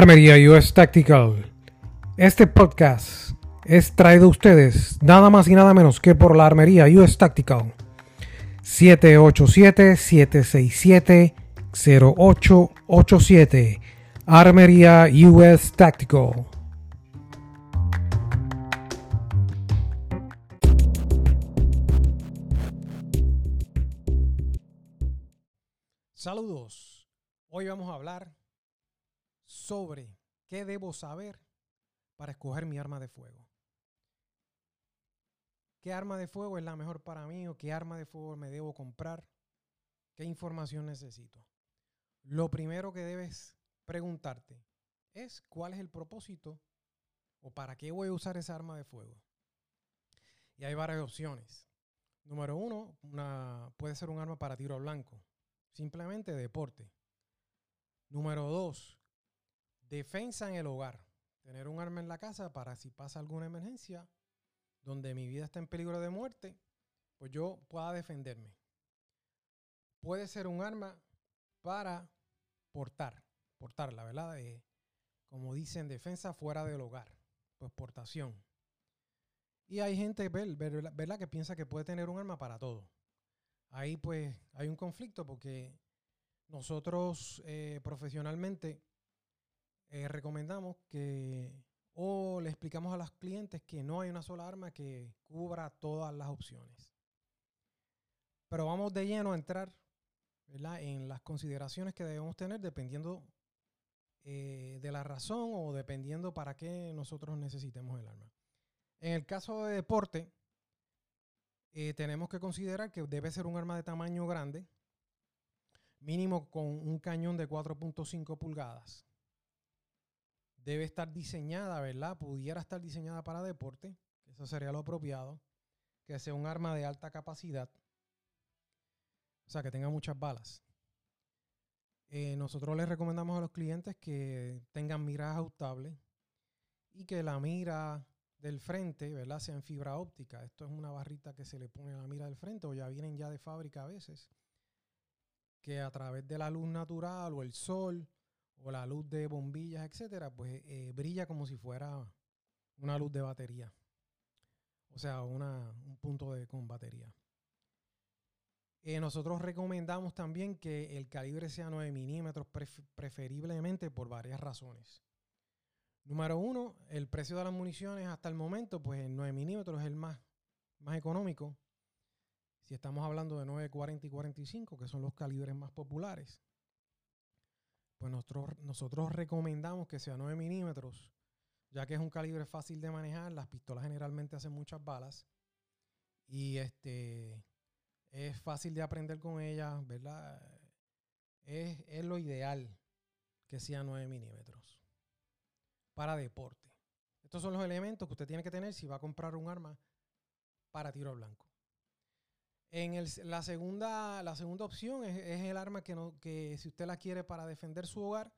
Armería US Tactical. Este podcast es traído a ustedes nada más y nada menos que por la Armería US Tactical. 787-767-0887. Armería US Tactical. Saludos. Hoy vamos a hablar sobre qué debo saber para escoger mi arma de fuego. ¿Qué arma de fuego es la mejor para mí o qué arma de fuego me debo comprar? ¿Qué información necesito? Lo primero que debes preguntarte es cuál es el propósito o para qué voy a usar esa arma de fuego. Y hay varias opciones. Número uno, una, puede ser un arma para tiro blanco, simplemente deporte. Número dos, defensa en el hogar. Tener un arma en la casa para si pasa alguna emergencia, donde mi vida está en peligro de muerte, pues yo pueda defenderme. Puede ser un arma para portar, portarla, ¿verdad? como dicen, defensa fuera del hogar, pues portación. Y hay gente, ¿verdad? Que piensa que puede tener un arma para todo. Ahí pues hay un conflicto porque nosotros eh, profesionalmente eh, recomendamos que o le explicamos a los clientes que no hay una sola arma que cubra todas las opciones. Pero vamos de lleno a entrar en las consideraciones que debemos tener dependiendo eh, de la razón o dependiendo para qué nosotros necesitemos el arma. En el caso de deporte, eh, tenemos que considerar que debe ser un arma de tamaño grande, mínimo con un cañón de 4.5 pulgadas debe estar diseñada, ¿verdad? Pudiera estar diseñada para deporte, eso sería lo apropiado, que sea un arma de alta capacidad, o sea, que tenga muchas balas. Eh, nosotros les recomendamos a los clientes que tengan miras ajustables y que la mira del frente, ¿verdad? Sea en fibra óptica. Esto es una barrita que se le pone a la mira del frente o ya vienen ya de fábrica a veces. Que a través de la luz natural o el sol o la luz de bombillas, etcétera, pues eh, brilla como si fuera una luz de batería. O sea, un punto de con batería. Eh, nosotros recomendamos también que el calibre sea 9 milímetros, preferiblemente por varias razones. Número uno, el precio de las municiones hasta el momento, pues el 9 milímetros es el más, más económico. Si estamos hablando de 9, 40 y 45, que son los calibres más populares nosotros, nosotros recomendamos que sea 9 milímetros, ya que es un calibre fácil de manejar. Las pistolas generalmente hacen muchas balas y este es fácil de aprender con ellas, ¿verdad? Es, es lo ideal que sea 9 milímetros para deporte. Estos son los elementos que usted tiene que tener si va a comprar un arma para tiro blanco. En el, la, segunda, la segunda opción es, el arma que, no, que si usted la quiere para defender su hogar,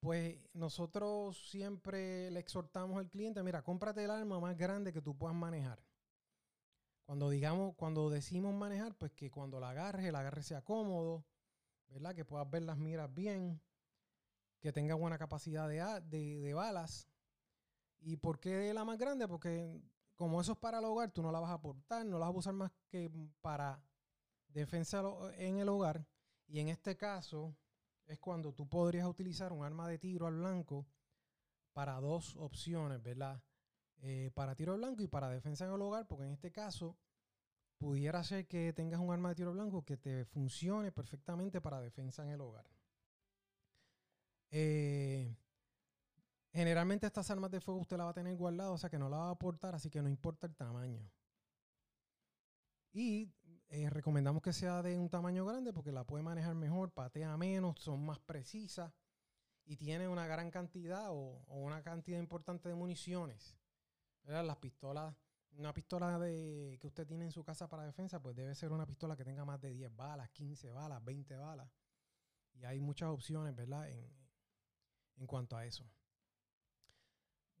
pues nosotros siempre le exhortamos al cliente, mira, cómprate el arma más grande que tú puedas manejar. Cuando digamos, cuando decimos manejar, pues que cuando la agarre, el agarre sea cómodo, ¿verdad? Que puedas ver las miras bien, que tenga buena capacidad de, de, de balas. ¿Y por qué la más grande? Porque como eso es para el hogar, tú no la vas a aportar, no la vas a usar más que para defensa en el hogar. Y en este caso es cuando tú podrías utilizar un arma de tiro al blanco para dos opciones, ¿verdad? Eh, para tiro al blanco y para defensa en el hogar, porque en este caso pudiera ser que tengas un arma de tiro blanco que te funcione perfectamente para defensa en el hogar. Eh, Generalmente estas armas de fuego usted la va a tener guardada, o sea que no la va a aportar, así que no importa el tamaño. Y eh, recomendamos que sea de un tamaño grande porque la puede manejar mejor, patea menos, son más precisas y tiene una gran cantidad o, una cantidad importante de municiones. Las pistolas, una pistola que usted tiene en su casa para defensa, pues debe ser una pistola que tenga más de 10 balas, 15 balas, 20 balas. Y hay muchas opciones, ¿verdad? En, en cuanto a eso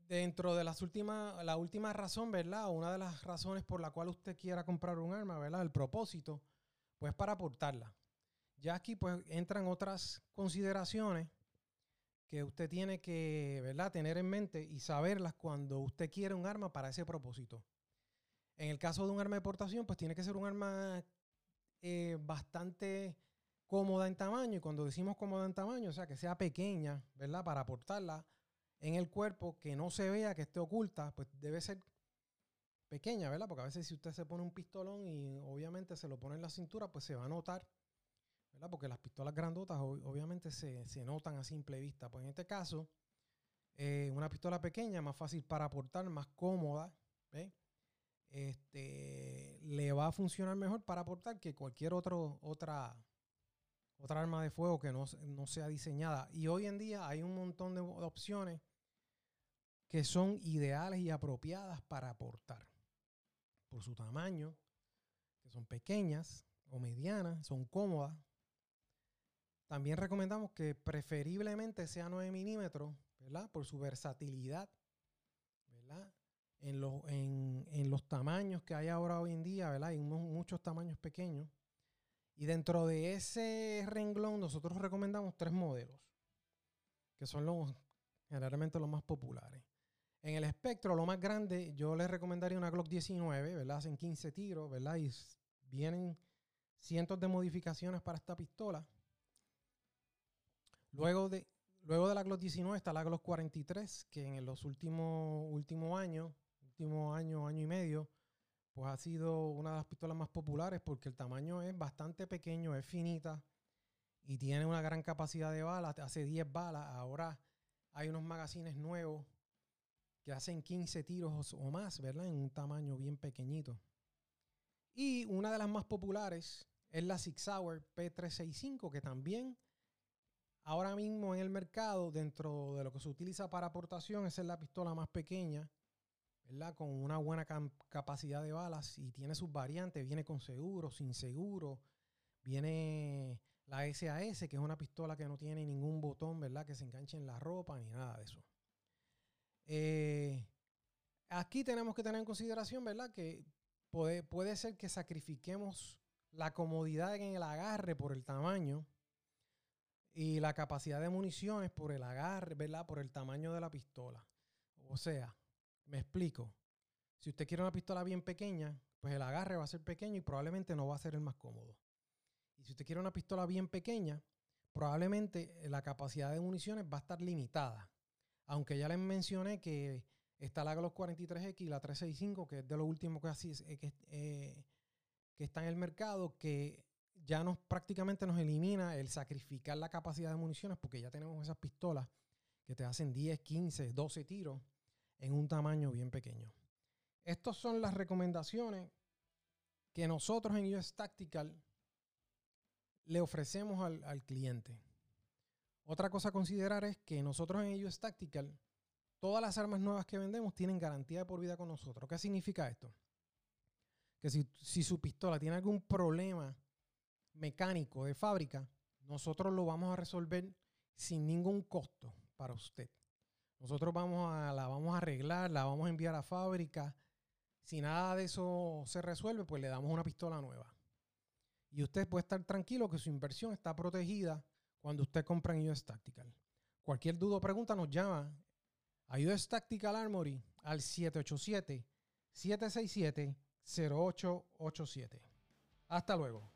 dentro de las últimas, la última razón, ¿verdad? Una de las razones por la cual usted quiera comprar un arma, ¿verdad? El propósito, pues para aportarla. Ya aquí pues entran otras consideraciones que usted tiene que ¿verdad? tener en mente y saberlas cuando usted quiere un arma para ese propósito. En el caso de un arma de portación, pues tiene que ser un arma eh, bastante cómoda en tamaño. Y cuando decimos cómoda en tamaño, o sea, que sea pequeña, ¿verdad? Para portarla en el cuerpo, que no se vea, que esté oculta, pues debe ser pequeña, ¿verdad? Porque a veces si usted se pone un pistolón y obviamente se lo pone en la cintura, pues se va a notar, ¿verdad? Porque las pistolas grandotas obviamente se, notan a simple vista. Pues en este caso, eh, una pistola pequeña, más fácil para portar, más cómoda, ¿ve? Este, le va a funcionar mejor para portar que cualquier otro, otra, otra arma de fuego que no, no sea diseñada. Y hoy en día hay un montón de opciones que son ideales y apropiadas para portar por su tamaño, que son pequeñas o medianas, son cómodas. También recomendamos que preferiblemente sea 9 milímetros, ¿verdad? Por su versatilidad, ¿verdad? En los, en, los tamaños que hay ahora hoy en día, ¿verdad? Hay muchos tamaños pequeños. Y dentro de ese renglón nosotros recomendamos tres modelos, que son los generalmente los más populares. En el espectro, lo más grande, yo les recomendaría una Glock 19, ¿verdad? Hacen 15 tiros, ¿verdad? Y vienen cientos de modificaciones para esta pistola. Luego de, luego de la Glock 19 está la Glock 43, que en los últimos, últimos años, último año, año y medio, pues ha sido una de las pistolas más populares porque el tamaño es bastante pequeño, es finita y tiene una gran capacidad de balas, hace 10 balas. Ahora hay unos magazines nuevos que hacen 15 tiros o más, ¿verdad? En un tamaño bien pequeñito. Y una de las más populares es la Six Hour P365, que también ahora mismo en el mercado, dentro de lo que se utiliza para aportación, es la pistola más pequeña, ¿verdad? Con una buena capacidad de balas y tiene sus variantes, viene con seguro, sin seguro, viene la SAS, que es una pistola que no tiene ningún botón, ¿verdad? Que se enganche en la ropa ni nada de eso. Eh, aquí tenemos que tener en consideración, ¿verdad? Que puede, puede ser que sacrifiquemos la comodidad en el agarre por el tamaño y la capacidad de municiones por el agarre, ¿verdad? Por el tamaño de la pistola. O sea, me explico. Si usted quiere una pistola bien pequeña, pues el agarre va a ser pequeño y probablemente no va a ser el más cómodo. Y si usted quiere una pistola bien pequeña, probablemente la capacidad de municiones va a estar limitada. Aunque ya les mencioné que está la Glock 43X y la 365, que es de lo último que, así, eh, que, eh, que está en el mercado, que ya nos prácticamente nos elimina el sacrificar la capacidad de municiones porque ya tenemos esas pistolas que te hacen 10, 15, 12 tiros en un tamaño bien pequeño. Estas son las recomendaciones que nosotros en US Tactical le ofrecemos al, al cliente. Otra cosa a considerar es que nosotros en US Tactical, todas las armas nuevas que vendemos tienen garantía de por vida con nosotros. ¿Qué significa esto? Que si, su pistola tiene algún problema mecánico de fábrica, nosotros lo vamos a resolver sin ningún costo para usted. Nosotros vamos a, la vamos a arreglar, la vamos a enviar a fábrica. Si nada de eso se resuelve, pues le damos una pistola nueva. Y usted puede estar tranquilo que su inversión está protegida cuando usted compra en US Tactical. Cualquier duda o pregunta nos llama a US Tactical Armory al 787-767-0887. Hasta luego.